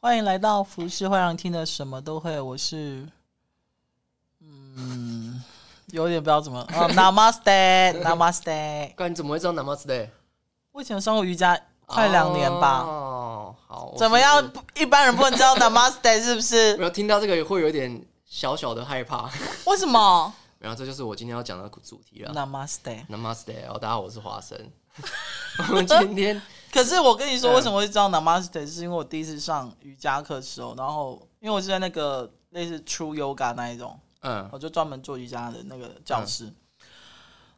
欢迎来到服饰会让听的什么都会，我是，嗯，有点不知道怎么啊，Namaste，Namaste，哥，你怎么会知道 Namaste？我以前上过瑜伽快两年吧。哦，好，怎么样？一般人不能知道 Namaste 是不是？没有听到这个会有点小小的害怕。为什么？然后，这就是我今天要讲的主题了。Namaste，Namaste。哦，大家好，我是华生。我们今天。可是我跟你说，为什么会知道 Namaste？是因为我第一次上瑜伽课的时候，然后因为我是在那个类似 True Yoga 那一种，嗯，我就专门做瑜伽的那个教室。嗯、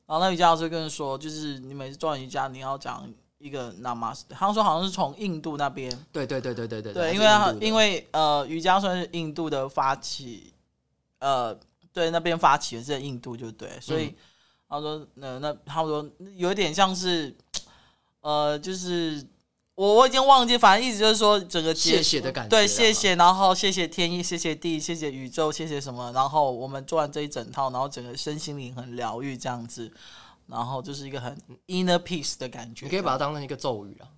然后那瑜伽老师跟人说，就是你每次做完瑜伽，你要讲一个 Namaste。他说好像是从印度那边，对对对对对对，对，因为因为呃瑜伽算是印度的发起，呃，对那边发起的是印度就对，所以、嗯、他说那那他说有点像是。呃，就是我我已经忘记，反正意思就是说整个谢谢的感觉，对，谢谢，然后谢谢天意，谢谢地，谢谢宇宙，谢谢什么，然后我们做完这一整套，然后整个身心灵很疗愈这样子，然后就是一个很 inner peace 的感觉。你可以把它当成一个咒语啊，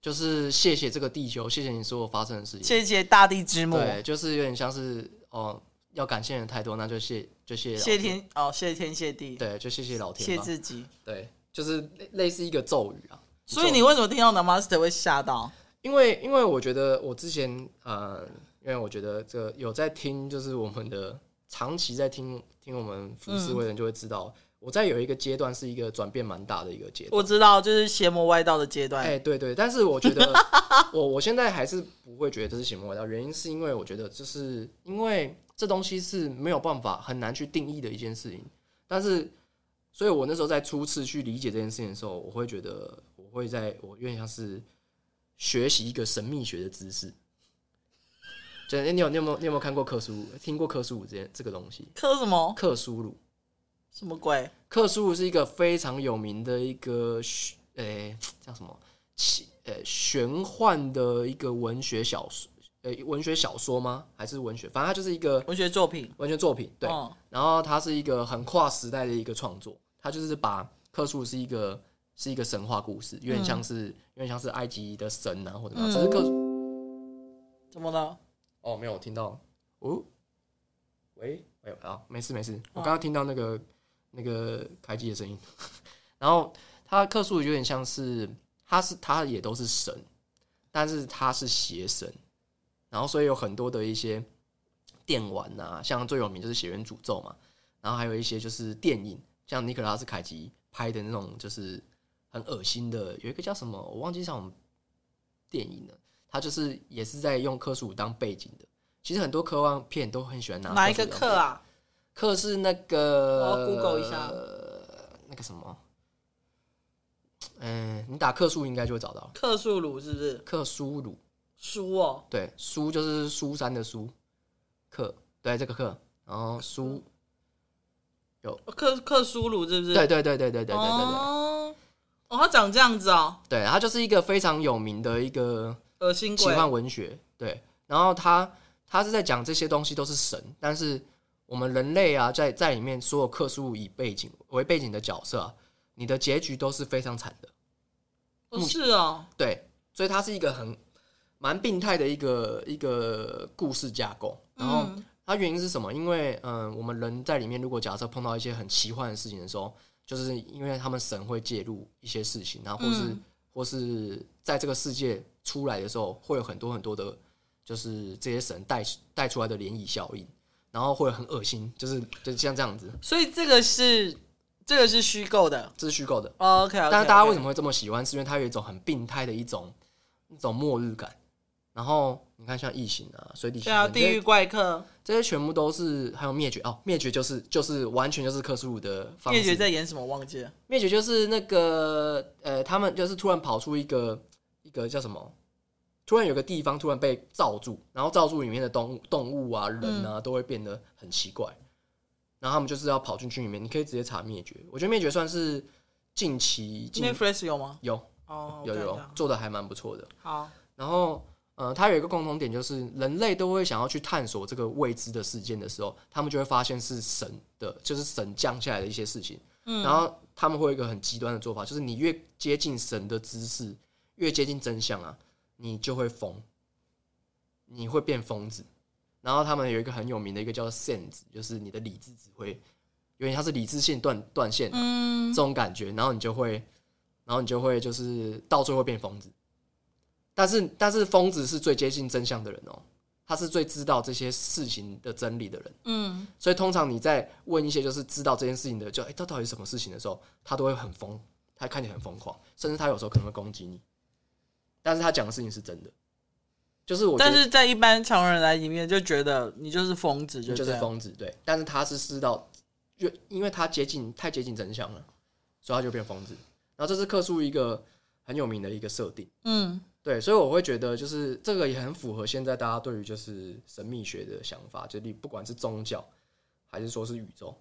就是谢谢这个地球，谢谢你所有发生的事情，谢谢大地之母，对，就是有点像是哦，要感谢人太多，那就谢就谢谢天哦，谢天谢地，对，就谢谢老天，谢自己，对，就是类似一个咒语啊。所以你为什么听到 Namaste 会吓到？因为因为我觉得我之前呃，因为我觉得这个有在听，就是我们的长期在听听我们浮世会的人就会知道，嗯、我在有一个阶段是一个转变蛮大的一个阶段。我知道，就是邪魔外道的阶段。哎、欸，对对，但是我觉得 我我现在还是不会觉得这是邪魔外道，原因是因为我觉得就是因为这东西是没有办法很难去定义的一件事情，但是所以我那时候在初次去理解这件事情的时候，我会觉得。会在我有点像是学习一个神秘学的知识，就你有你有没有你有没有看过克苏鲁？听过克苏鲁这件这个东西？克什么？克苏鲁？什么鬼？克苏鲁是一个非常有名的一个呃、欸、叫什么？奇呃玄幻的一个文学小说，呃、欸、文学小说吗？还是文学？反正它就是一个文学作品，文学作品。对，哦、然后它是一个很跨时代的一个创作，它就是把克苏鲁是一个。是一个神话故事，有点像是，嗯、有点像是埃及的神啊，或者什么。只是个怎么了？哦，没有，我听到。哦，喂，喂，好，没事没事。我刚刚听到那个那个开机的声音。然后他克苏鲁有点像是，他是他也都是神，但是他是邪神。然后所以有很多的一些电玩啊，像最有名就是《血缘诅咒》嘛。然后还有一些就是电影，像尼克拉斯凯奇拍的那种，就是。很恶心的，有一个叫什么，我忘记叫什么电影了。他就是也是在用克苏鲁当背景的。其实很多科幻片都很喜欢拿哪一个克啊？克是那个，我要 Google 一下，那个什么，嗯，你打克数应该就会找到。克数鲁是不是？克苏鲁，苏哦，对，苏就是苏珊的苏，克，对，这个克，然后苏有克克苏鲁是不是？对对对对对对对对对。哦哦，他长这样子哦。对，他就是一个非常有名的一个恶心奇幻文学。对，然后他他是在讲这些东西都是神，但是我们人类啊，在在里面所有克苏鲁以背景为背景的角色啊，你的结局都是非常惨的。不是哦。对，所以它是一个很蛮病态的一个一个故事架构。然后它原因是什么？因为嗯、呃，我们人在里面，如果假设碰到一些很奇幻的事情的时候。就是因为他们神会介入一些事情，然后或是、嗯、或是在这个世界出来的时候，会有很多很多的，就是这些神带带出来的涟漪效应，然后会很恶心，就是就像这样子。所以这个是这个是虚构的，这是虚构的。Oh, OK，但是大家为什么会这么喜欢？是因为它有一种很病态的一种一种末日感。然后你看，像异形啊、水底下地狱怪客，这些全部都是还有灭绝哦，灭绝就是就是完全就是克苏鲁的方式。灭绝在演什么？忘记了。灭绝就是那个呃，他们就是突然跑出一个一个叫什么？突然有个地方突然被罩住，然后罩住里面的动物动物啊、人啊都会变得很奇怪，嗯、然后他们就是要跑进去里面。你可以直接查灭绝，我觉得灭绝算是近期。今天 Netflix 有吗？有哦，有有做的还蛮不错的。好，然后。呃，它有一个共同点，就是人类都会想要去探索这个未知的事件的时候，他们就会发现是神的，就是神降下来的一些事情。嗯，然后他们会有一个很极端的做法，就是你越接近神的知识，越接近真相啊，你就会疯。你会变疯子。然后他们有一个很有名的一个叫 sense，就是你的理智只会，因为它是理智线断断线，嗯，这种感觉，然后你就会，然后你就会就是到最后变疯子。但是但是疯子是最接近真相的人哦，他是最知道这些事情的真理的人，嗯，所以通常你在问一些就是知道这件事情的，就哎，这到底是什么事情的时候，他都会很疯，他看起来很疯狂，甚至他有时候可能会攻击你，但是他讲的事情是真的。就是我，但是在一般常人来里面就觉得你就是疯子，就是疯子，对。但是他是知道，就因为他接近太接近真相了，所以他就变疯子。然后这是克苏一个很有名的一个设定，嗯，对。所以我会觉得，就是这个也很符合现在大家对于就是神秘学的想法，就你不管是宗教还是说是宇宙，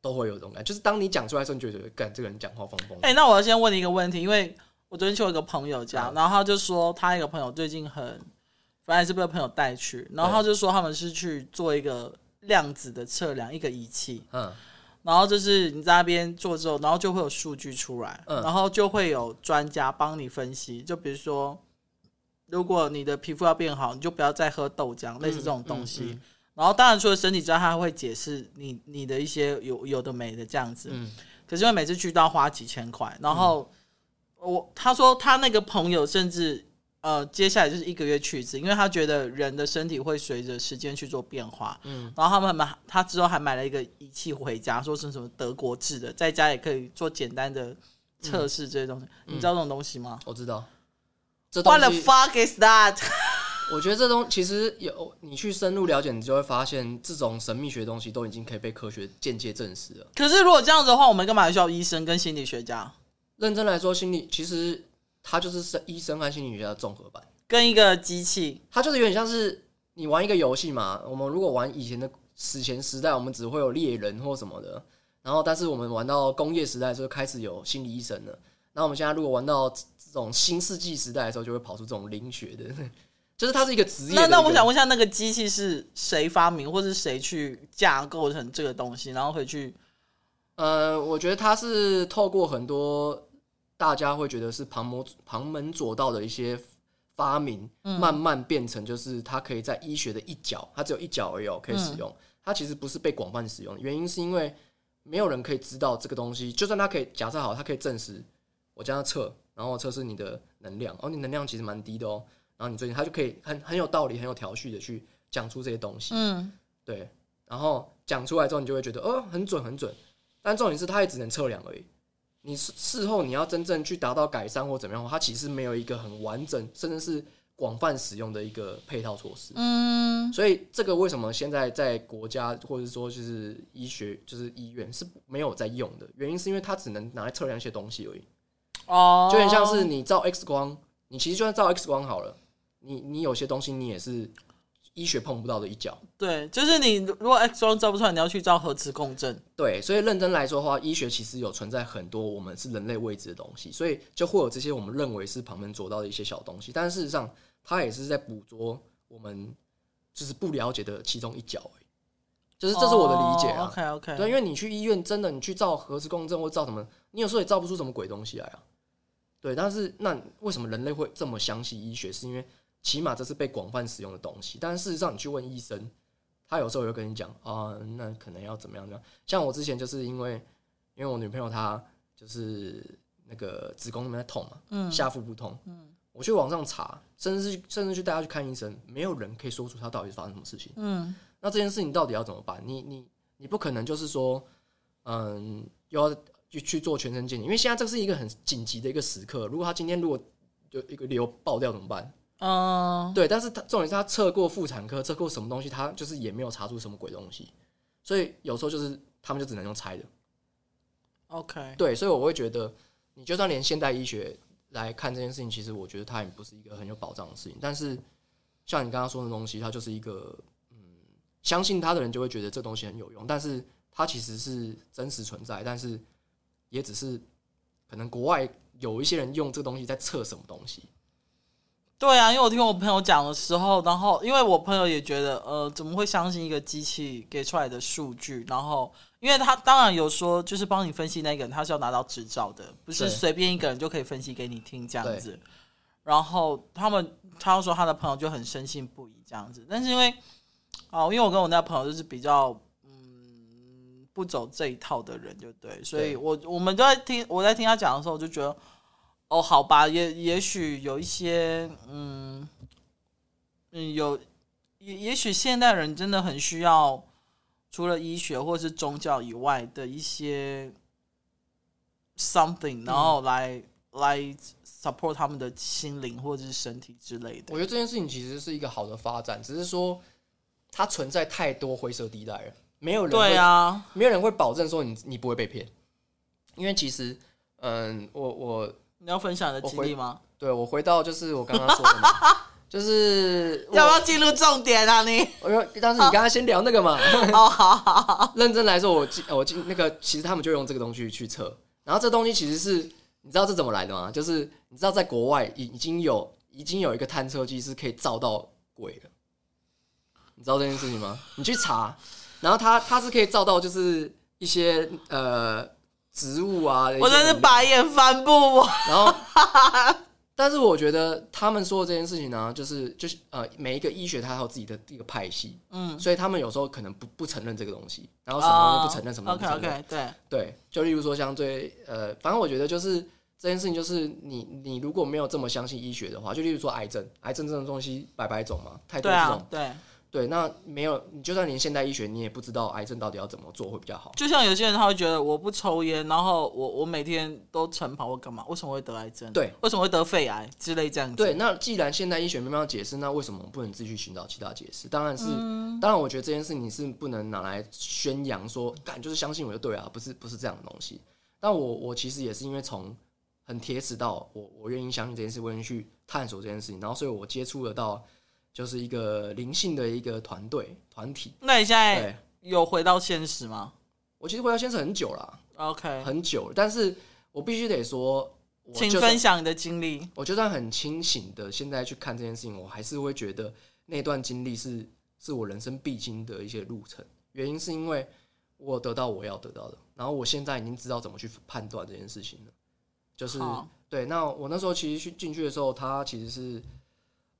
都会有这种感觉。就是当你讲出来的时候，你就觉得，干这个人讲话疯疯。哎，那我要先问你一个问题，因为我昨天去我一个朋友家，然后他就说他一个朋友最近很。反正是被朋友带去，然后他就说他们是去做一个量子的测量，一个仪器，嗯，然后就是你在那边做之后，然后就会有数据出来，嗯，然后就会有专家帮你分析，就比如说，如果你的皮肤要变好，你就不要再喝豆浆，类似这种东西。然后当然除了身体之外，他还会解释你你的一些有有的没的这样子，嗯，可是因为每次去都要花几千块，然后我他说他那个朋友甚至。呃，接下来就是一个月去一次，因为他觉得人的身体会随着时间去做变化。嗯，然后他们买，他之后还买了一个仪器回家，说是什么德国制的，在家也可以做简单的测试这些东西。嗯、你知道这种东西吗？我知道。What the fuck is that？我觉得这东其实有你去深入了解，你就会发现这种神秘学的东西都已经可以被科学间接证实了。可是如果这样子的话，我们干嘛需要医生跟心理学家？认真来说，心理其实。它就是医生和心理学家的综合版，跟一个机器，它就是有点像是你玩一个游戏嘛。我们如果玩以前的史前时代，我们只会有猎人或什么的，然后但是我们玩到工业时代的时候，开始有心理医生了。那我们现在如果玩到这种新世纪时代的时候，就会跑出这种灵学的，就是它是一个职业。那那我想问一下，那个机器是谁发明，或是谁去架构成这个东西，然后回去？呃，我觉得它是透过很多。大家会觉得是旁门旁门左道的一些发明，慢慢变成就是它可以在医学的一角，它只有一角而已可以使用。它其实不是被广泛使用，原因是因为没有人可以知道这个东西。就算它可以假设好，它可以证实我这样测，然后测试你的能量，哦，你能量其实蛮低的哦。然后你最近他就可以很很有道理、很有条序的去讲出这些东西。嗯，对。然后讲出来之后，你就会觉得哦，很准很准。但重点是，它也只能测量而已。你事事后你要真正去达到改善或怎么样，它其实没有一个很完整，甚至是广泛使用的一个配套措施。嗯，所以这个为什么现在在国家或者说就是医学就是医院是没有在用的原因，是因为它只能拿来测量一些东西而已。哦，就很像是你照 X 光，你其实就算照 X 光好了，你你有些东西你也是。医学碰不到的一角，对，就是你如果 X 光照不出来，你要去照核磁共振。对，所以认真来说的话，医学其实有存在很多我们是人类未知的东西，所以就会有这些我们认为是旁门左道的一些小东西，但事实上它也是在捕捉我们就是不了解的其中一角。就是这是我的理解啊。Oh, OK OK，对，因为你去医院真的你去照核磁共振或照什么，你有时候也照不出什么鬼东西来啊。对，但是那为什么人类会这么相信医学？是因为起码这是被广泛使用的东西，但是事实上，你去问医生，他有时候也会跟你讲啊，那可能要怎么样？怎么样，像我之前就是因为，因为我女朋友她就是那个子宫那边在痛嘛，嗯，下腹部痛，嗯，我去网上查，甚至是甚至去带她去看医生，没有人可以说出她到底是发生什么事情，嗯，那这件事情到底要怎么办？你你你不可能就是说，嗯，又要去去做全身鉴定，因为现在这是一个很紧急的一个时刻，如果他今天如果就一个瘤爆掉怎么办？哦，uh, 对，但是他重点是他测过妇产科，测过什么东西，他就是也没有查出什么鬼东西，所以有时候就是他们就只能用猜的。OK，对，所以我会觉得，你就算连现代医学来看这件事情，其实我觉得它也不是一个很有保障的事情。但是像你刚刚说的东西，它就是一个，嗯，相信它的人就会觉得这东西很有用，但是它其实是真实存在，但是也只是可能国外有一些人用这个东西在测什么东西。对啊，因为我听我朋友讲的时候，然后因为我朋友也觉得，呃，怎么会相信一个机器给出来的数据？然后，因为他当然有说，就是帮你分析那个人，他是要拿到执照的，不是随便一个人就可以分析给你听这样子。然后他们，他说他的朋友就很深信不疑，这样子。但是因为哦，因为我跟我那朋友就是比较嗯不走这一套的人，就对，所以我我们都在听我在听他讲的时候，我就觉得哦，好吧，也也许有一些嗯嗯有也也许现代人真的很需要除了医学或是宗教以外的一些 something，然后来、嗯、来 support 他们的心灵或者是身体之类的。我觉得这件事情其实是一个好的发展，只是说。它存在太多灰色地带了，没有人会对啊，没有人会保证说你你不会被骗，因为其实，嗯，我我你要分享你的经历吗？对，我回到就是我刚刚说的嘛，就是要不要进入重点啊？你，我说，但是你 刚刚先聊那个嘛，好好好，认真来说，我进我进那个，其实他们就用这个东西去测，然后这东西其实是你知道这怎么来的吗？就是你知道在国外已已经有已经有一个探测器是可以照到鬼的。你知道这件事情吗？你去查，然后它它是可以照到，就是一些呃植物啊。我真是白眼翻不完。然后，但是我觉得他们说的这件事情呢，就是就是呃，每一个医学它有自己的一个派系，嗯，所以他们有时候可能不不承认这个东西，然后什么都不承认，什么都不承认。OK OK，对对，就例如说像最呃，反正我觉得就是这件事情，就是你你如果没有这么相信医学的话，就例如说癌症，癌症这种东西百百种嘛，太多这种对。对，那没有你，就算连现代医学，你也不知道癌症到底要怎么做会比较好。就像有些人他会觉得我不抽烟，然后我我每天都晨跑，我干嘛？为什么会得癌症？对，为什么会得肺癌之类这样子？对，那既然现代医学没办法解释，那为什么我们不能自己去寻找其他解释？当然是，嗯、当然我觉得这件事你是不能拿来宣扬说，干就是相信我就对啊，不是不是这样的东西。但我我其实也是因为从很铁齿到我我愿意相信这件事，我愿意去探索这件事情，然后所以我接触得到。就是一个灵性的一个团队团体。那你现在有回到现实吗？我其实回到现实很久了，OK，很久了。但是我必须得说，请分享你的经历。我就算很清醒的现在去看这件事情，我还是会觉得那段经历是是我人生必经的一些路程。原因是因为我得到我要得到的，然后我现在已经知道怎么去判断这件事情了。就是对，那我那时候其实去进去的时候，他其实是。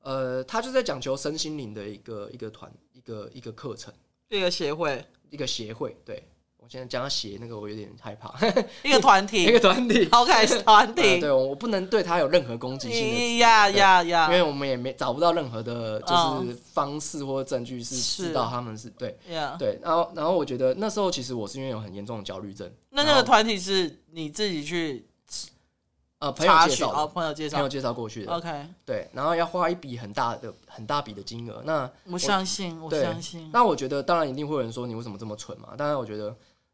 呃，他就在讲求身心灵的一个一个团一个一个课程，一个协会，一个协会。对，我现在讲到协那个，我有点害怕。一个团体，一个团体，OK，团体。对，我不能对他有任何攻击性的。呀呀呀！因为我们也没找不到任何的，就是方式或证据是知道他们是对。对，然后然后我觉得那时候其实我是因为有很严重的焦虑症。那那个团体是你自己去？呃，朋友介绍，哦，朋友介绍，朋友介绍过去的。OK，对，然后要花一笔很大的、很大笔的金额。那我相信，我相信。那我觉得，当然一定会有人说你为什么这么蠢嘛？当然，我觉得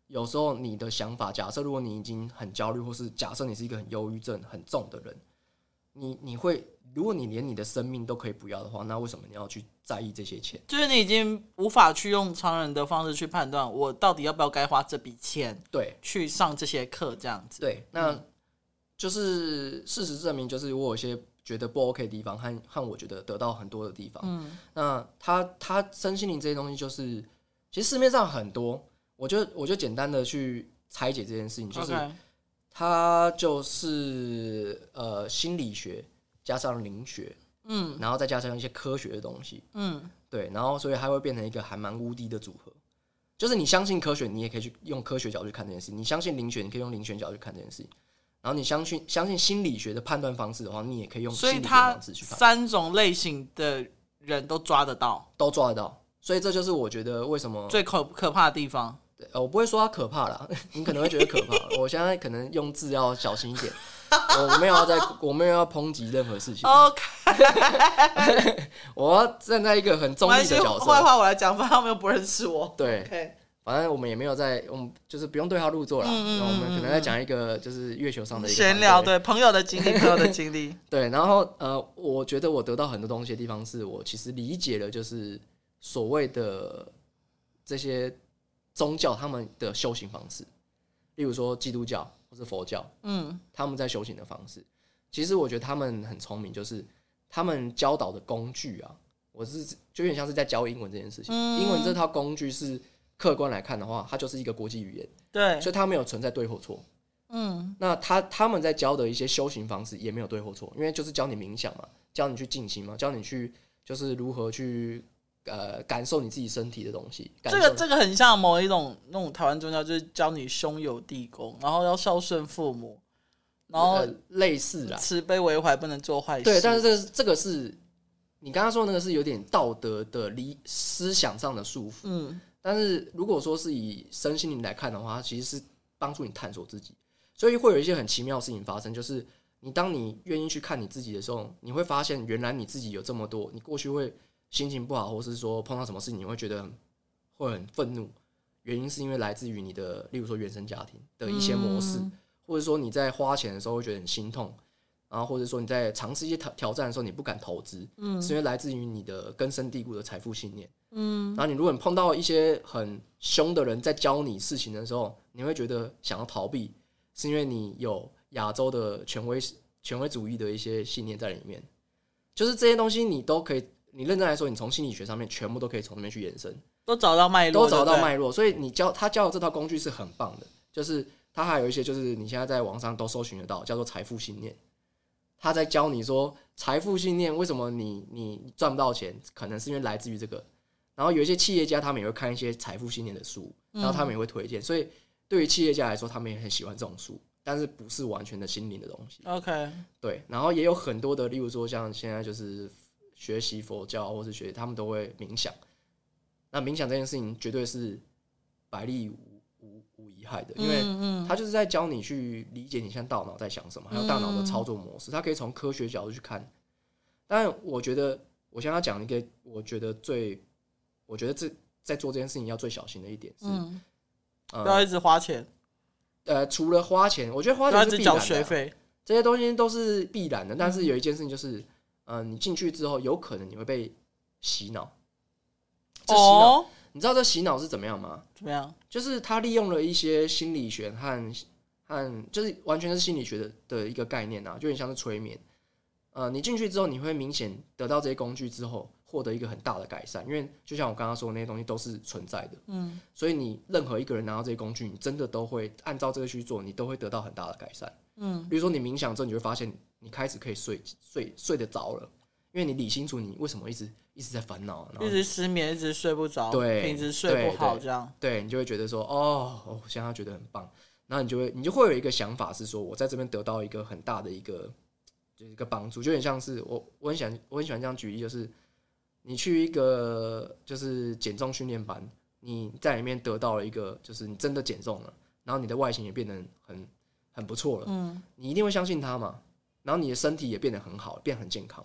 有时候你的想法，假设如果你已经很焦虑，或是假设你是一个很忧郁症很重的人，你你会，如果你连你的生命都可以不要的话，那为什么你要去在意这些钱？就是你已经无法去用常人的方式去判断，我到底要不要该花这笔钱，对，去上这些课这样子。对，那。嗯就是事实证明，就是我有些觉得不 OK 的地方，和和我觉得得到很多的地方。嗯，那他他身心灵这些东西，就是其实市面上很多，我就我就简单的去拆解这件事情，就是它就是呃心理学加上灵学，嗯，然后再加上一些科学的东西，嗯，对，然后所以它会变成一个还蛮无敌的组合。就是你相信科学，你也可以去用科学角度去看这件事；你相信灵学，你可以用灵学角度去看这件事。然后你相信相信心理学的判断方式的话，你也可以用心理学方式去判。三种类型的人都抓得到，都抓得到。所以这就是我觉得为什么最可可怕的地方。对，我不会说它可怕啦，你可能会觉得可怕。我现在可能用字要小心一点，我没有要在，我没有要抨击任何事情。OK，我要站在一个很中立的角色。坏话我来讲，反正他们又不认识我。对。反正我们也没有在，我们就是不用对号入座了。嗯、然后我们可能在讲一个就是月球上的一个闲聊，对朋友的经历，朋友的经历。对，然后呃，我觉得我得到很多东西的地方，是我其实理解了，就是所谓的这些宗教他们的修行方式，例如说基督教或是佛教，嗯，他们在修行的方式，其实我觉得他们很聪明，就是他们教导的工具啊，我是就有点像是在教英文这件事情，嗯、英文这套工具是。客观来看的话，它就是一个国际语言，对，所以它没有存在对或错。嗯，那他他们在教的一些修行方式也没有对或错，因为就是教你冥想嘛，教你去静心嘛，教你去就是如何去呃感受你自己身体的东西。这个这个很像某一种那种台湾宗教，就是教你兄友弟恭，然后要孝顺父母，然后、呃、类似啦，慈悲为怀，不能做坏事。对，但是这个这个是你刚刚说的那个是有点道德的理思想上的束缚。嗯，但是如果说是以身心灵来看的话，它其实是帮助你探索自己，所以会有一些很奇妙的事情发生，就是。你当你愿意去看你自己的时候，你会发现原来你自己有这么多。你过去会心情不好，或是说碰到什么事情，你会觉得会很愤怒。原因是因为来自于你的，例如说原生家庭的一些模式，嗯、或者说你在花钱的时候会觉得很心痛，然后或者说你在尝试一些挑挑战的时候你不敢投资，嗯，是因为来自于你的根深蒂固的财富信念，嗯。然后你如果你碰到一些很凶的人在教你事情的时候，你会觉得想要逃避，是因为你有。亚洲的权威权威主义的一些信念在里面，就是这些东西你都可以，你认真来说，你从心理学上面全部都可以从那边去延伸，都找到脉络，都找到脉络。所以你教他教的这套工具是很棒的，就是他还有一些就是你现在在网上都搜寻得到，叫做财富信念。他在教你说财富信念为什么你你赚不到钱，可能是因为来自于这个。然后有一些企业家他们也会看一些财富信念的书，然后他们也会推荐。所以对于企业家来说，他们也很喜欢这种书。但是不是完全的心灵的东西。OK，对，然后也有很多的，例如说像现在就是学习佛教或是学，他们都会冥想。那冥想这件事情绝对是百利无无无一害的，因为他就是在教你去理解你现在大脑在想什么，还有大脑的操作模式，他可以从科学角度去看。但我觉得，我现在要讲一个，我觉得最，我觉得这在做这件事情要最小心的一点是，不要一直花钱。呃，除了花钱，我觉得花钱是必然的，这些东西都是必然的。但是有一件事情就是，嗯、呃，你进去之后，有可能你会被洗脑。这洗脑，你知道这洗脑是怎么样吗？怎么样？就是他利用了一些心理学和和，就是完全是心理学的的一个概念啊，就有点像是催眠。呃，你进去之后，你会明显得到这些工具之后。获得一个很大的改善，因为就像我刚刚说的那些东西都是存在的，嗯，所以你任何一个人拿到这些工具，你真的都会按照这个去做，你都会得到很大的改善，嗯，比如说你冥想之后，你会发现你开始可以睡睡睡得着了，因为你理清楚你为什么一直一直在烦恼，一直失眠，一直睡不着，对，平时睡不好这样，对，对，你就会觉得说，哦，我现在觉得很棒，然后你就会你就会有一个想法是说，我在这边得到一个很大的一个就是一个帮助，就有点像是我我很喜欢我很喜欢这样举例，就是。你去一个就是减重训练班，你在里面得到了一个，就是你真的减重了，然后你的外形也变得很很不错了，嗯，你一定会相信他嘛，然后你的身体也变得很好，变很健康，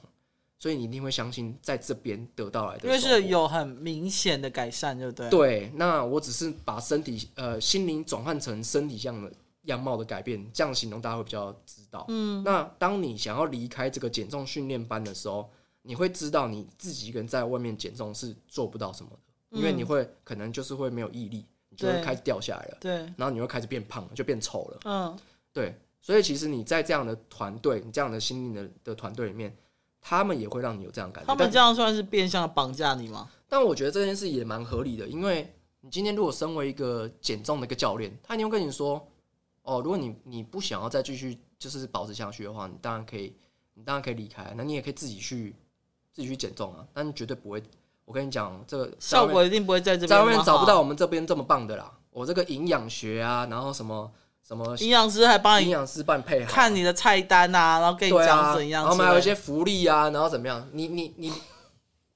所以你一定会相信在这边得到来的，因为是有很明显的改善，对不对？对，那我只是把身体呃心灵转换成身体这样的样貌的改变，这样形容大家会比较知道。嗯，那当你想要离开这个减重训练班的时候。你会知道你自己一个人在外面减重是做不到什么的，嗯、因为你会可能就是会没有毅力，你就会开始掉下来了。对，然后你会开始变胖，就变丑了。嗯，对。所以其实你在这样的团队，你这样的心灵的的团队里面，他们也会让你有这样感觉。他们这样算是变相绑架你吗？但我觉得这件事也蛮合理的，因为你今天如果身为一个减重的一个教练，他一定会跟你说：“哦，如果你你不想要再继续就是保持下去的话，你当然可以，你当然可以离开，那你也可以自己去。”自己去减重啊，但绝对不会。我跟你讲，这个效果一定不会在这边，在外面找不到我们这边这么棒的啦。我这个营养学啊，然后什么什么营养师还帮你营养师帮你配好，看你的菜单啊，然后跟你讲怎样，啊，然后还有一些福利啊，然后怎么样？你你你，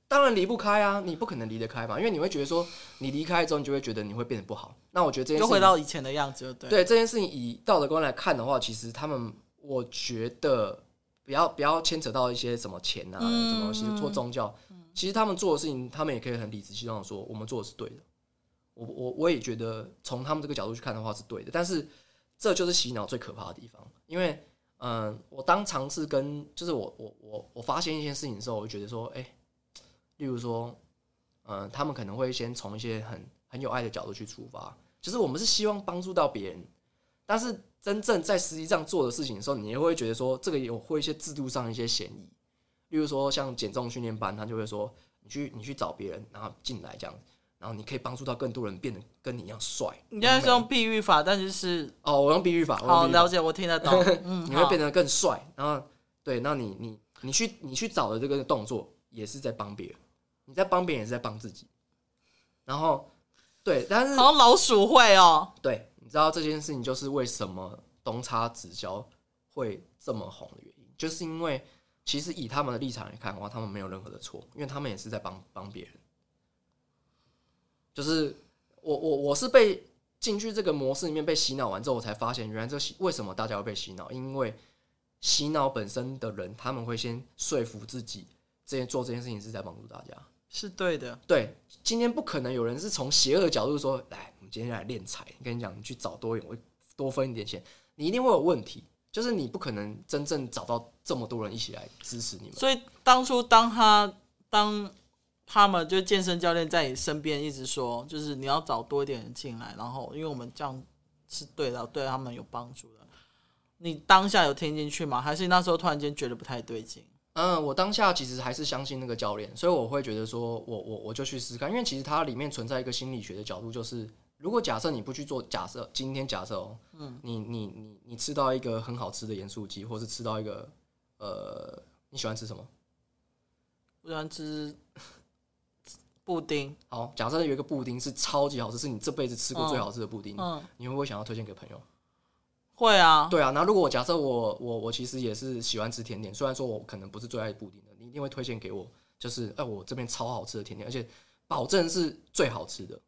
当然离不开啊，你不可能离得开嘛，因为你会觉得说，你离开之后，你就会觉得你会变得不好。那我觉得这件事情又回到以前的样子就对，对这件事情以道德观来看的话，其实他们我觉得。不要不要牵扯到一些什么钱啊，嗯、什么东西做宗教，嗯、其实他们做的事情，他们也可以很理直气壮的说，我们做的是对的。我我我也觉得从他们这个角度去看的话是对的，但是这就是洗脑最可怕的地方。因为嗯，我当尝试跟就是我我我我发现一件事情的时候，我就觉得说，哎、欸，例如说，嗯，他们可能会先从一些很很有爱的角度去出发，就是我们是希望帮助到别人，但是。真正在实际上做的事情的时候，你也会觉得说这个有会一些制度上一些嫌疑，例如说像减重训练班，他就会说你去你去找别人，然后进来这样，然后你可以帮助到更多人变得跟你一样帅。你现在是用比喻法，但是是哦，我用比喻法，好了解，我听得懂。嗯，你会变得更帅，然后对，那你你你去你去找的这个动作，也是在帮别人，你在帮别人也是在帮自己。然后，对，但是好像老鼠会哦。对，你知道这件事情就是为什么东差直销会这么红的原因，就是因为其实以他们的立场来看的话，他们没有任何的错，因为他们也是在帮帮别人。就是我我我是被进去这个模式里面被洗脑完之后，我才发现原来这为什么大家会被洗脑，因为洗脑本身的人他们会先说服自己，这件做这件事情是在帮助大家，是对的。对，今天不可能有人是从邪恶的角度说，来，我们今天来练财。跟你讲，你去找多远，我多分一点钱，你一定会有问题。就是你不可能真正找到这么多人一起来支持你们。所以当初当他当。他们就健身教练在你身边一直说，就是你要找多一点人进来，然后因为我们这样是对的，对他们有帮助的。你当下有听进去吗？还是你那时候突然间觉得不太对劲？嗯，我当下其实还是相信那个教练，所以我会觉得说我我我就去试试看，因为其实它里面存在一个心理学的角度，就是如果假设你不去做，假设今天假设哦，嗯，你你你你吃到一个很好吃的盐酥鸡，或是吃到一个呃，你喜欢吃什么？我喜欢吃。布丁，好，假设有一个布丁是超级好吃，是你这辈子吃过最好吃的布丁，嗯，你会不会想要推荐给朋友？会啊，对啊。那如果我假设我我我其实也是喜欢吃甜点，虽然说我可能不是最爱布丁的，你一定会推荐给我，就是哎，我这边超好吃的甜点，而且保证是最好吃的。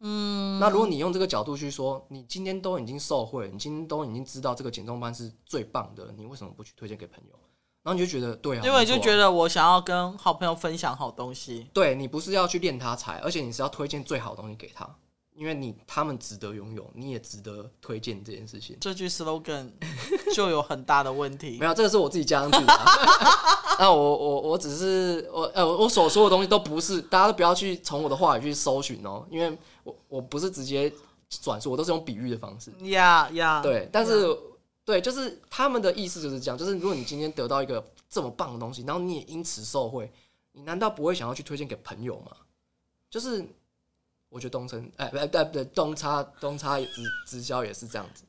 嗯，那如果你用这个角度去说，你今天都已经受惠，你今天都已经知道这个减重班是最棒的，你为什么不去推荐给朋友？然后你就觉得对啊，因为就觉得我想要跟好朋友分享好东西。对，你不是要去练他才，而且你是要推荐最好的东西给他，因为你他们值得拥有，你也值得推荐这件事情。这句 slogan 就有很大的问题。没有，这个是我自己加上去的。那我我我只是我呃我所说的东西都不是，大家都不要去从我的话语去搜寻哦，因为我我不是直接转述，我都是用比喻的方式。呀呀，对，但是。Yeah. 对，就是他们的意思就是这样，就是如果你今天得到一个这么棒的东西，然后你也因此受惠，你难道不会想要去推荐给朋友吗？就是我觉得东城，哎，不对不对，东差东差直直销也是这样子，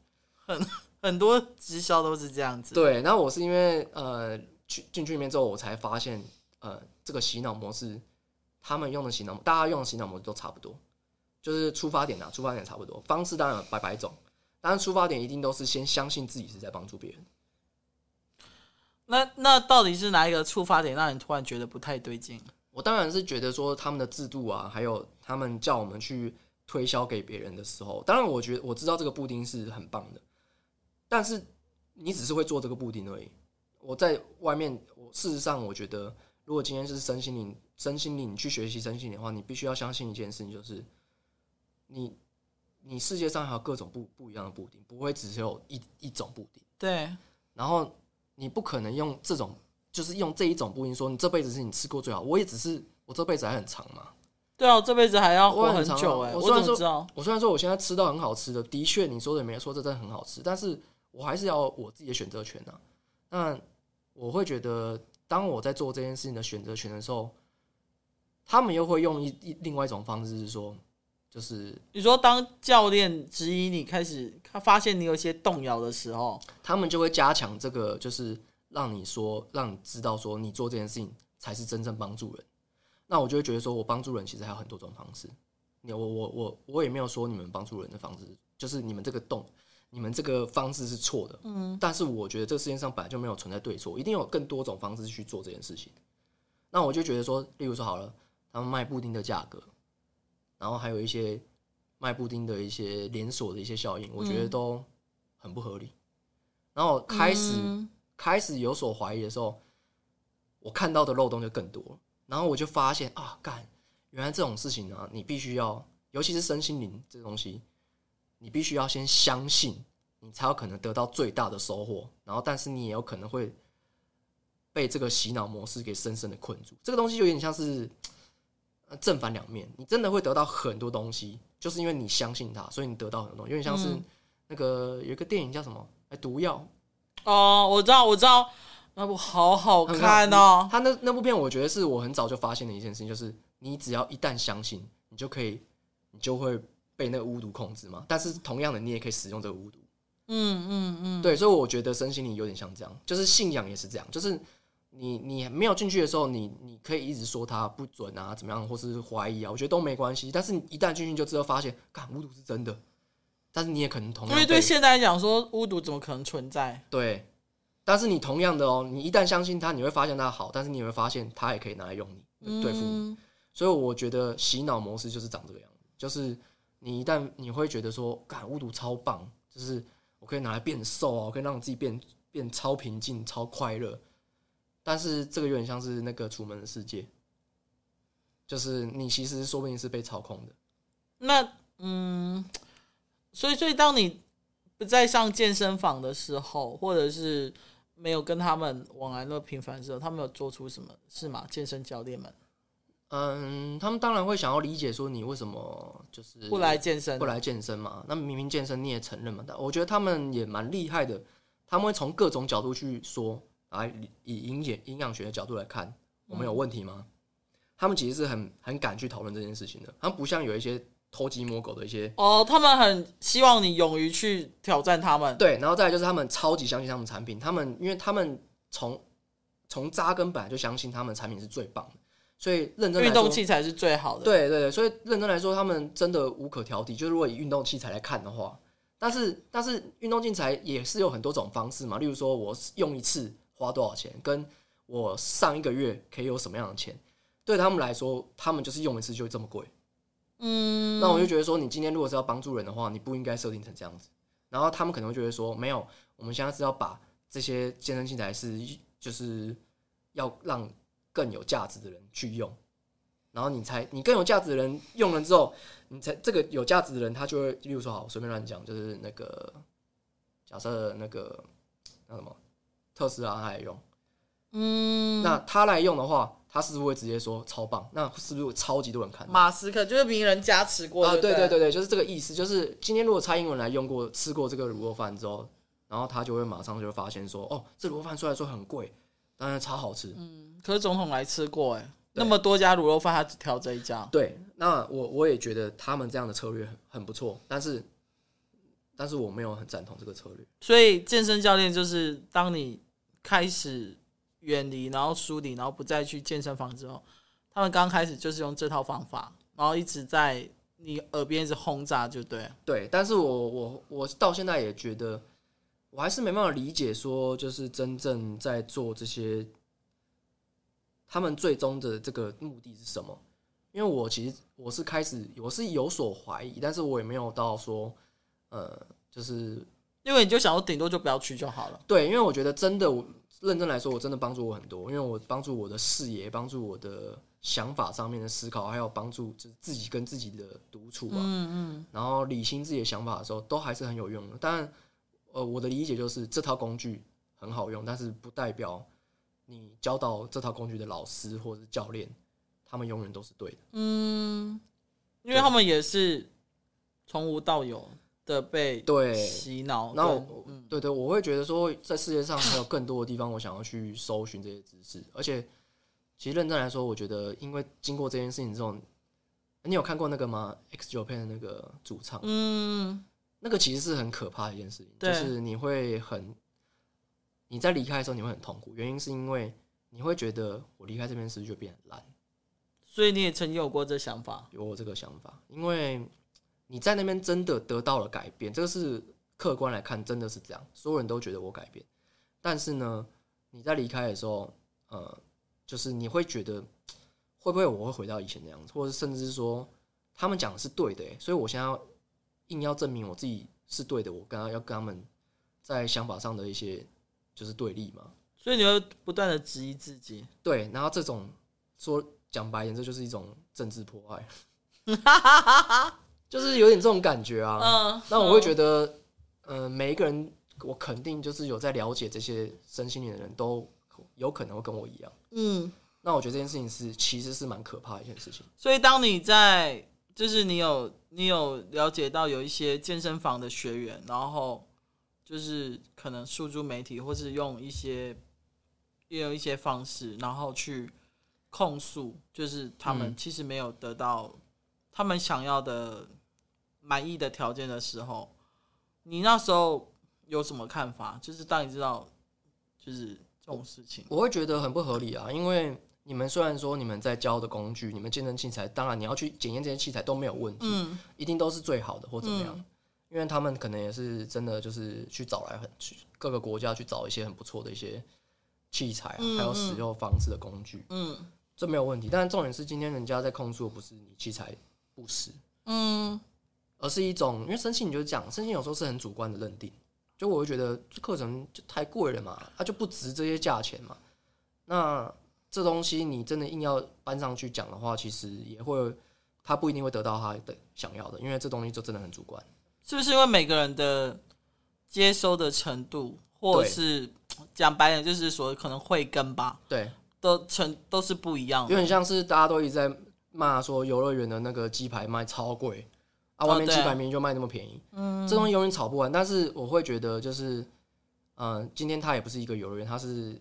很很多直销都是这样子。对，然后我是因为呃去进去里面之后，我才发现呃这个洗脑模式，他们用的洗脑，大家用的洗脑模式都差不多，就是出发点啊，出发点差不多，方式当然有百百种。当然，出发点一定都是先相信自己是在帮助别人。那那到底是哪一个出发点让你突然觉得不太对劲？我当然是觉得说他们的制度啊，还有他们叫我们去推销给别人的时候，当然我觉得我知道这个布丁是很棒的，但是你只是会做这个布丁而已。我在外面，我事实上我觉得，如果今天是身心灵、身心灵你去学习身心灵的话，你必须要相信一件事情，就是你。你世界上还有各种不不一样的布丁，不会只有一一种布丁。对。然后你不可能用这种，就是用这一种布音说你这辈子是你吃过最好。我也只是我这辈子还很长嘛。对啊，我这辈子还要活很久哎、欸。我虽然说，我虽然说我现在吃到很好吃的，的确你说的也没错，这真的很好吃。但是我还是要我自己的选择权啊。那我会觉得，当我在做这件事情的选择权的时候，他们又会用一一另外一种方式是说。就是你说，当教练质疑你，开始他发现你有些动摇的时候，他们就会加强这个，就是让你说，让你知道说，你做这件事情才是真正帮助人。那我就会觉得说，我帮助人其实还有很多种方式。你我我我我也没有说你们帮助人的方式，就是你们这个动，你们这个方式是错的。嗯，但是我觉得这个世界上本来就没有存在对错，一定有更多种方式去做这件事情。那我就觉得说，例如说好了，他们卖布丁的价格。然后还有一些卖布丁的一些连锁的一些效应，我觉得都很不合理。然后开始、嗯、开始有所怀疑的时候，我看到的漏洞就更多。然后我就发现啊，干，原来这种事情呢、你必须要，尤其是身心灵这东西，你必须要先相信，你才有可能得到最大的收获。然后，但是你也有可能会被这个洗脑模式给深深的困住。这个东西有点像是。正反两面，你真的会得到很多东西，就是因为你相信它，所以你得到很多东西。有点像是那个有一个电影叫什么？哎，毒药。哦，我知道，我知道，那部好好看哦。他那那部片，我觉得是我很早就发现的一件事情，就是你只要一旦相信，你就可以，你就会被那个巫毒控制嘛。但是同样的，你也可以使用这个巫毒。嗯嗯嗯，对，所以我觉得身心灵有点像这样，就是信仰也是这样，就是你你没有进去的时候，你你可以一直说他不准啊，怎么样，或是怀疑啊，我觉得都没关系。但是你一旦进去就知道发现，看巫毒是真的，但是你也可能同样，因为对现在来讲说巫毒怎么可能存在？对，但是你同样的哦，你一旦相信他，你会发现他好，但是你也会发现他也可以拿来用你对付你。嗯、所以我觉得洗脑模式就是长这个样子，就是你一旦你会觉得说，干巫毒超棒，就是我可以拿来变瘦啊，我可以让我自己变变超平静、超快乐。但是这个有点像是那个楚门的世界，就是你其实说不定是被操控的。那嗯，所以所以当你不再上健身房的时候，或者是没有跟他们往来那么频繁的时候，他们有做出什么事吗？健身教练们，嗯，他们当然会想要理解说你为什么就是不来健身，不来健身嘛？那明明健身你也承认嘛？但我觉得他们也蛮厉害的，他们会从各种角度去说。来以营养营养学的角度来看，我们有问题吗？嗯、他们其实是很很敢去讨论这件事情的。他们不像有一些偷鸡摸狗的一些哦，他们很希望你勇于去挑战他们。对，然后再来就是他们超级相信他们产品，他们因为他们从从扎根本来就相信他们产品是最棒的，所以认真，运动器材是最好的。对对对，所以认真来说，他们真的无可挑剔。就是如果以运动器材来看的话，但是但是运动器材也是有很多种方式嘛，例如说我用一次。花多少钱？跟我上一个月可以有什么样的钱？对他们来说，他们就是用一次就这么贵。嗯，那我就觉得说，你今天如果是要帮助人的话，你不应该设定成这样子。然后他们可能会觉得说，没有，我们现在是要把这些健身器材是就是要让更有价值的人去用，然后你才你更有价值的人用了之后，你才这个有价值的人他就会，例如说好，随便乱讲，就是那个假设那个那什么。特斯拉他来用，嗯，那他来用的话，他是不是会直接说超棒？那是不是有超级多人看？马斯克就是名人加持过啊，对对对对，就是这个意思。就是今天如果蔡英文来用过吃过这个卤肉饭之后，然后他就会马上就会发现说，哦，这卤肉饭虽然说很贵，但是超好吃。嗯，可是总统来吃过，哎，那么多家卤肉饭，他只挑这一家。对，那我我也觉得他们这样的策略很很不错，但是但是我没有很赞同这个策略。所以健身教练就是当你。开始远离，然后梳理，然后不再去健身房之后，他们刚开始就是用这套方法，然后一直在你耳边一直轰炸，就对。对，但是我我我到现在也觉得，我还是没办法理解，说就是真正在做这些，他们最终的这个目的是什么？因为我其实我是开始我是有所怀疑，但是我也没有到说，呃，就是。因为你就想说，顶多就不要去就好了。对，因为我觉得真的，我认真来说，我真的帮助我很多。因为我帮助我的视野，帮助我的想法上面的思考，还有帮助就是自己跟自己的独处啊，嗯嗯，然后理清自己的想法的时候，都还是很有用的。当然，呃，我的理解就是这套工具很好用，但是不代表你教导这套工具的老师或者是教练，他们永远都是对的。嗯，因为他们也是从无到有。的被对洗脑，然后对对，我会觉得说，在世界上还有更多的地方，我想要去搜寻这些知识。而且，其实认真来说，我觉得，因为经过这件事情之后，你有看过那个吗？X Japan 的那个主唱，嗯，那个其实是很可怕的一件事情，就是你会很，你在离开的时候你会很痛苦，原因是因为你会觉得我离开这边是不是就变烂？所以你也曾经有过这想法？有我这个想法，因为。你在那边真的得到了改变，这个是客观来看，真的是这样，所有人都觉得我改变。但是呢，你在离开的时候，呃，就是你会觉得会不会我会回到以前那样子，或者甚至是说他们讲的是对的，所以我现在要硬要证明我自己是对的，我刚刚要跟他们在想法上的一些就是对立嘛。所以你会不断的质疑自己，对，然后这种说讲白点，这就是一种政治迫害。就是有点这种感觉啊，嗯，那我会觉得，嗯、呃，每一个人，我肯定就是有在了解这些身心灵的人都有可能会跟我一样，嗯，那我觉得这件事情是其实是蛮可怕的一件事情。所以当你在，就是你有你有了解到有一些健身房的学员，然后就是可能诉诸媒体，或是用一些用一些方式，然后去控诉，就是他们其实没有得到他们想要的。满意的条件的时候，你那时候有什么看法？就是当你知道，就是这种事情？我会觉得很不合理啊，因为你们虽然说你们在教的工具，你们健身器材，当然你要去检验这些器材都没有问题，嗯，一定都是最好的或怎么样，嗯、因为他们可能也是真的就是去找来很去各个国家去找一些很不错的一些器材啊，嗯、还有使用方式的工具，嗯，这没有问题。但是重点是今天人家在控诉的不是你器材不实，嗯，而是一种因为生气你就讲生气有时候是很主观的认定。就我会觉得这课程就太贵了嘛，它就不值这些价钱嘛。那这东西你真的硬要搬上去讲的话，其实也会，他不一定会得到他的想要的，因为这东西就真的很主观。是不是因为每个人的接收的程度，或者是讲白点，就是说可能慧根吧？对，都成都是不一样的。有点像是大家都一直在骂说游乐园的那个鸡排卖超贵。啊，外面鸡排明明就卖那么便宜，嗯，这东西永远炒不完。但是我会觉得，就是，嗯、呃，今天他也不是一个游乐园，他是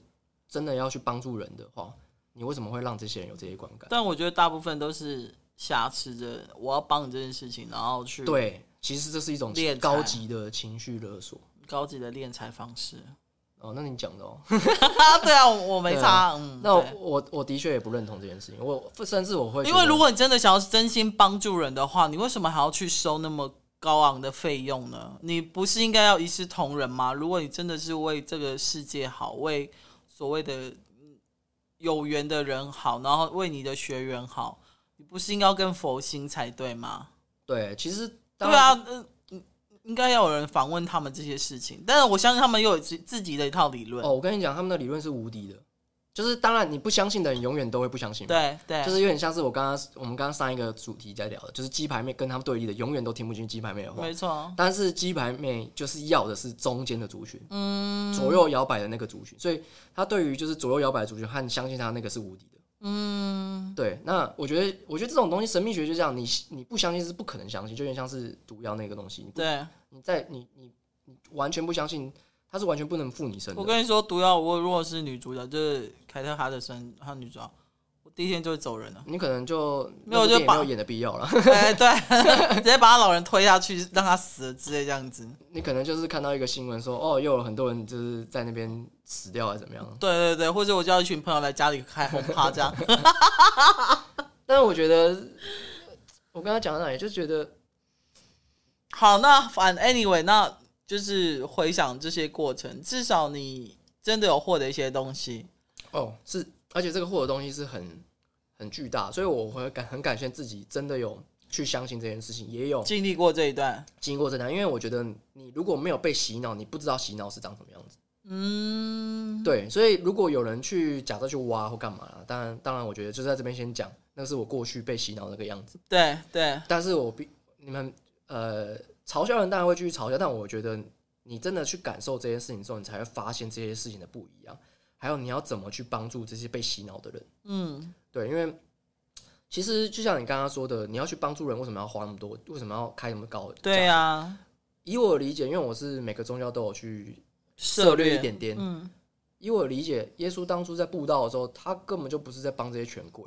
真的要去帮助人的话，你为什么会让这些人有这些观感？但我觉得大部分都是瑕疵着我要帮你这件事情，然后去对，其实这是一种高级的情绪勒索，高级的敛财方式。哦，那你讲的哦，对啊，我没差。啊嗯、那我我，我的确也不认同这件事情。我甚至我会，因为如果你真的想要真心帮助人的话，你为什么还要去收那么高昂的费用呢？你不是应该要一视同仁吗？如果你真的是为这个世界好，为所谓的有缘的人好，然后为你的学员好，你不是应该要跟佛心才对吗？对，其实对啊。呃应该要有人访问他们这些事情，但是我相信他们又有自自己的一套理论。哦，我跟你讲，他们的理论是无敌的，就是当然你不相信的人永远都会不相信。对对，就是有点像是我刚刚我们刚刚上一个主题在聊的，就是鸡排妹跟他们对立的，永远都听不进鸡排妹的话。没错，但是鸡排妹就是要的是中间的族群，嗯，左右摇摆的那个族群，所以他对于就是左右摇摆的族群和相信他那个是无敌的。嗯，对，那我觉得，我觉得这种东西，神秘学就这样，你你不相信是不可能相信，就有点像是毒药那个东西。对，你在你你你完全不相信，它是完全不能附你身的。我跟你说，毒药，我如果是女主角，就是凯特哈德森，她女主角。第一天就会走人了，你可能就没有就没有演的必要了。哎对，直接把他老人推下去，让他死了之类这样子。你可能就是看到一个新闻说，哦，又有很多人就是在那边死掉，还是怎么样？对对对，或者我叫一群朋友来家里开轰趴这样。但是我觉得，我刚刚讲到哪里，就觉得好。那反 anyway，那就是回想这些过程，至少你真的有获得一些东西。哦，是。而且这个获得东西是很很巨大，所以我会感很感谢自己真的有去相信这件事情，也有经历过这一段，经历过这段。因为我觉得你如果没有被洗脑，你不知道洗脑是长什么样子。嗯，对。所以如果有人去假设去挖或干嘛，当然当然，我觉得就在这边先讲，那是我过去被洗脑那个样子。对对。但是我比你们呃嘲笑人当然会继续嘲笑，但我觉得你真的去感受这些事情之后，你才会发现这些事情的不一样。还有你要怎么去帮助这些被洗脑的人？嗯，对，因为其实就像你刚刚说的，你要去帮助人，为什么要花那么多？为什么要开那么高的？对、啊，以我的理解，因为我是每个宗教都有去涉略一点点。嗯，以我的理解，耶稣当初在布道的时候，他根本就不是在帮这些权贵，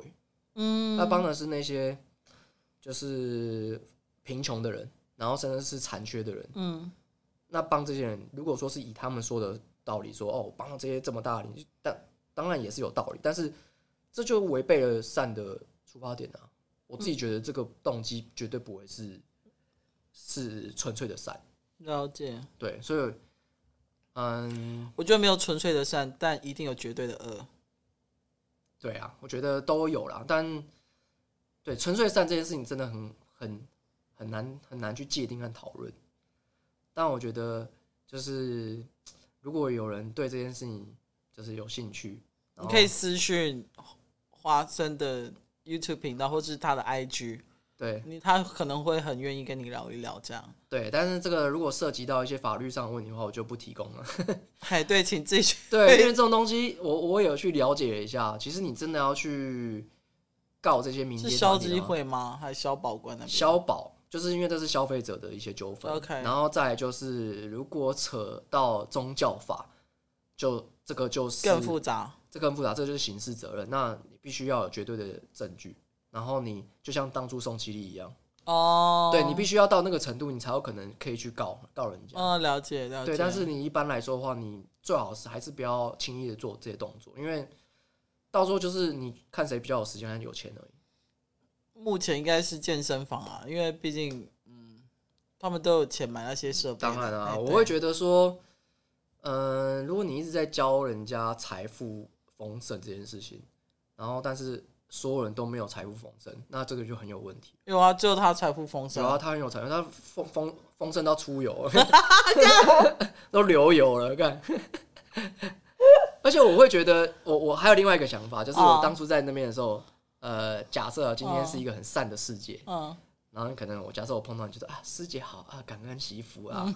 嗯，他帮的是那些就是贫穷的人，然后甚至是残缺的人。嗯，那帮这些人，如果说是以他们说的。道理说哦，帮了这些这么大的，但当然也是有道理，但是这就违背了善的出发点啊！我自己觉得这个动机绝对不会是是纯粹的善。了解，对，所以嗯，我觉得没有纯粹的善，但一定有绝对的恶。对啊，我觉得都有啦，但对纯粹善这件事情真的很很很难很难去界定和讨论。但我觉得就是。如果有人对这件事情就是有兴趣，你可以私讯花生的 YouTube 频道，或是他的 IG，对你他可能会很愿意跟你聊一聊这样。对，但是这个如果涉及到一些法律上的问题的话，我就不提供了。哎，对，请自己去。对，因为这种东西，我我有去了解一下。其实你真的要去告这些民间，是消基会吗？还是消保官那边？消保。就是因为这是消费者的一些纠纷，Okay. 然后再来就是如果扯到宗教法，就这个就是更复杂，这更复杂，这就是刑事责任。那你必须要有绝对的证据，然后你就像当初宋其力一样，哦，对，你必须要到那个程度，你才有可能可以去告告人家。哦，了解了解。对，但是你一般来说的话，你最好是还是不要轻易的做这些动作，因为到时候就是你看谁比较有时间还有钱而已。目前应该是健身房啊，因为毕竟嗯，他们都有钱买那些设备。当然啊，我会觉得说，嗯、呃，如果你一直在教人家财富丰盛这件事情，然后但是。所有人都没有财富丰盛，那这个就很有问题。有啊，只有他财富丰盛。有啊，他很有财富，他丰丰丰盛到出油，都流油了，看。而且我会觉得，我我还有另外一个想法，就是我当初在那边的时候，呃，假设今天是一个很善的世界，嗯。然后可能我假设我碰到你就说啊，师姐好啊，感恩惜福啊，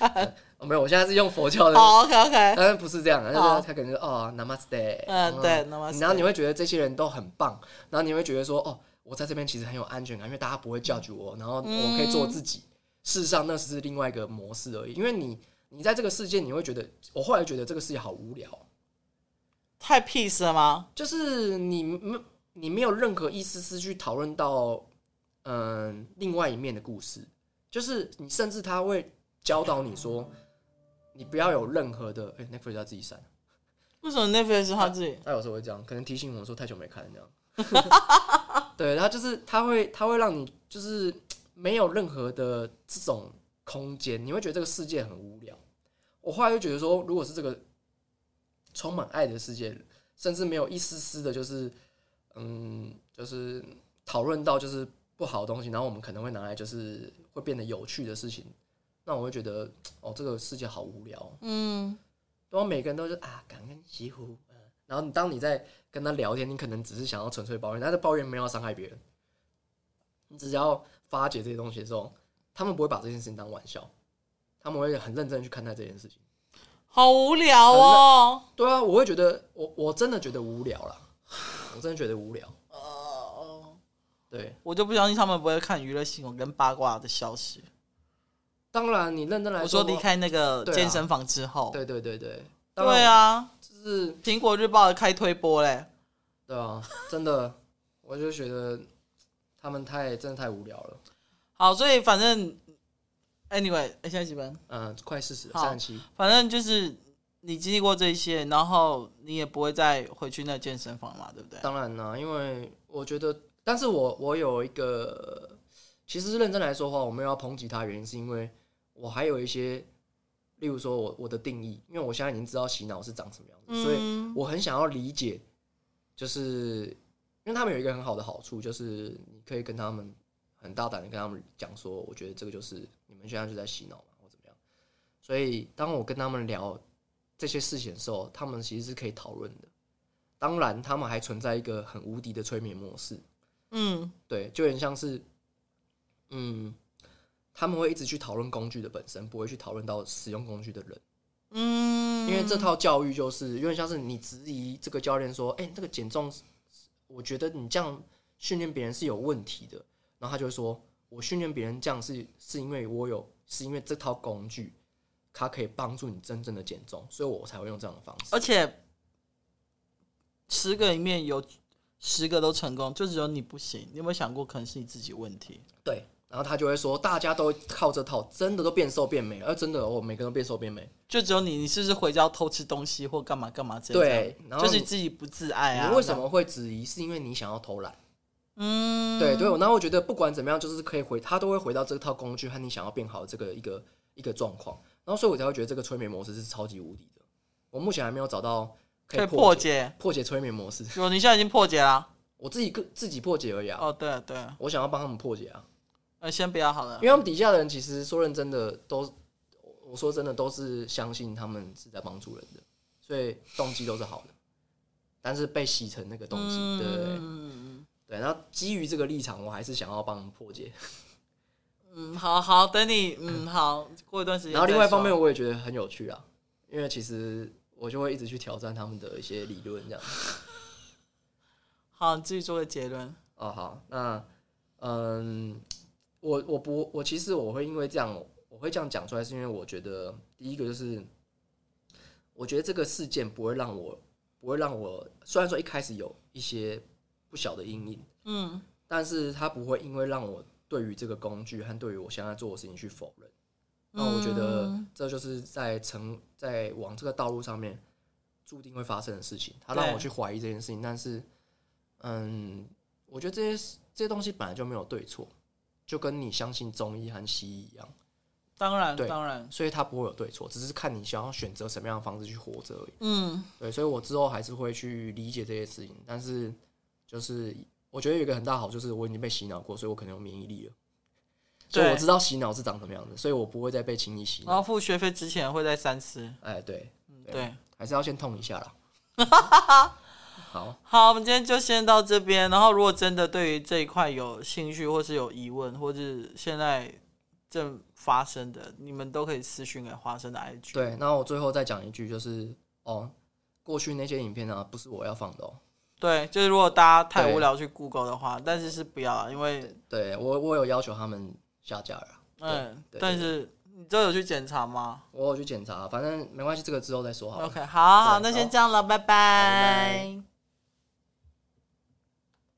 没有，我现在是用佛教的，OK OK，但是不是这样，就是他可能说哦，Namaste，嗯，对，Namaste，然后你会觉得这些人都很棒，然后你会觉得说哦，我在这边其实很有安全感，因为大家不会 judge 我，然后我可以做自己。事实上那是另外一个模式而已，因为你你在这个世界你会觉得，我后来觉得这个世界好无聊，太 peace 了吗？就是你没你没有任何一丝丝去讨论到。嗯，另外一面的故事，就是你甚至他会教导你说，你不要有任何的，哎、欸、，Netflix 要自己删，为什么 Netflix 是他自己？他有时候会这样，可能提醒我说太久没看这样。对，他就是他会他会让你就是没有任何的这种空间，你会觉得这个世界很无聊。我后来就觉得说，如果是这个充满爱的世界，甚至没有一丝丝的，就是嗯，就是讨论到就是。不好的东西，然后我们可能会拿来，就是会变得有趣的事情。那我会觉得，哦，这个世界好无聊。嗯，然后每个人都是啊，感恩惜福。然后你当你在跟他聊天，你可能只是想要纯粹抱怨，但是抱怨没有要伤害别人。你只要发掘这些东西的时候，他们不会把这件事情当玩笑，他们会很认真去看待这件事情。好无聊哦。对啊，我会觉得，我我真的觉得无聊了，我真的觉得无聊。对，我就不相信他们不会看娱乐新闻跟八卦的消息。当然，你认真来说，我说离开那个健身房之后，对对对对，对啊，就是苹果日报的开推播嘞。对啊，真的，我就觉得他们太真的太无聊了。好，所以反正，anyway，现在几分？嗯，快四十，三十七。反正就是你经历过这些，然后你也不会再回去那健身房嘛，对不对？当然啦，因为我觉得。但是我我有一个，其实是认真来说的话，我没有要抨击他的原因，是因为我还有一些，例如说我我的定义，因为我现在已经知道洗脑是长什么样子，嗯、所以我很想要理解，就是因为他们有一个很好的好处，就是你可以跟他们很大胆的跟他们讲说，我觉得这个就是你们现在就在洗脑嘛，或怎么样。所以当我跟他们聊这些事情的时候，他们其实是可以讨论的。当然，他们还存在一个很无敌的催眠模式。嗯，对，就有点像是，嗯，他们会一直去讨论工具的本身，不会去讨论到使用工具的人。嗯，因为这套教育就是有点像是你质疑这个教练说：“哎、欸，这个减重，我觉得你这样训练别人是有问题的。”然后他就会说：“我训练别人这样是是因为我有，是因为这套工具它可以帮助你真正的减重，所以我才会用这样的方式。”而且十个里面有。十个都成功，就只有你不行。你有没有想过，可能是你自己问题？对，然后他就会说，大家都靠这套，真的都变瘦变美，而真的哦，每个人都变瘦变美，就只有你，你是不是回家偷吃东西或干嘛干嘛这样？对，然后就是你自己不自爱啊。你为什么会质疑？是因为你想要偷懒？嗯，对对。然后我觉得不管怎么样，就是可以回，他都会回到这套工具和你想要变好的这个一个一个状况。然后所以我才会觉得这个催眠模式是超级无敌的。我目前还没有找到可以破解破解催眠模式。有，你现在已经破解了。我自己个自己破解而已啊！哦，对啊，对啊，我想要帮他们破解啊。呃，先不要好了，因为他们底下的人其实说认真的都，我说真的都是相信他们是在帮助人的，所以动机都是好的。但是被洗成那个动机，嗯、对对对，对。然后基于这个立场，我还是想要帮他们破解。嗯，好好，等你，嗯，好，过一段时间。然后另外一方面，我也觉得很有趣啊，因为其实我就会一直去挑战他们的一些理论，这样。好，你自己做个结论。哦，好，那，嗯，我我不，我其实我会因为这样，我会这样讲出来，是因为我觉得第一个就是，我觉得这个事件不会让我，不会让我，虽然说一开始有一些不小的阴影，嗯，但是它不会因为让我对于这个工具和对于我现在做的事情去否认。那我觉得这就是在成在往这个道路上面注定会发生的事情。他让我去怀疑这件事情，但是，嗯，我觉得这些这些东西本来就没有对错，就跟你相信中医和西医一样。当然，当然，所以他不会有对错，只是看你想要选择什么样的方式去活着而已。嗯，对，所以我之后还是会去理解这些事情，但是就是我觉得有一个很大好，就是我已经被洗脑过，所以我可能有免疫力了。对，所以我知道洗脑是长什么样子，所以我不会再被轻易洗脑。然后付学费之前会再三思。哎，对，对，对，还是要先痛一下啦。好好，我们今天就先到这边。然后，如果真的对于这一块有兴趣，或是有疑问，或是现在正发生的，你们都可以私讯给花生的 IG。对，那我最后再讲一句，就是哦，过去那些影片呢，不是我要放的哦。对，就是如果大家太无聊去 Google 的话，但是是不要，因为对，我我有要求他们下架了。嗯，但是你这有去检查吗？我有去检查，反正没关系，这个之后再说好了。OK，好好，那先这样了，拜拜。拜拜。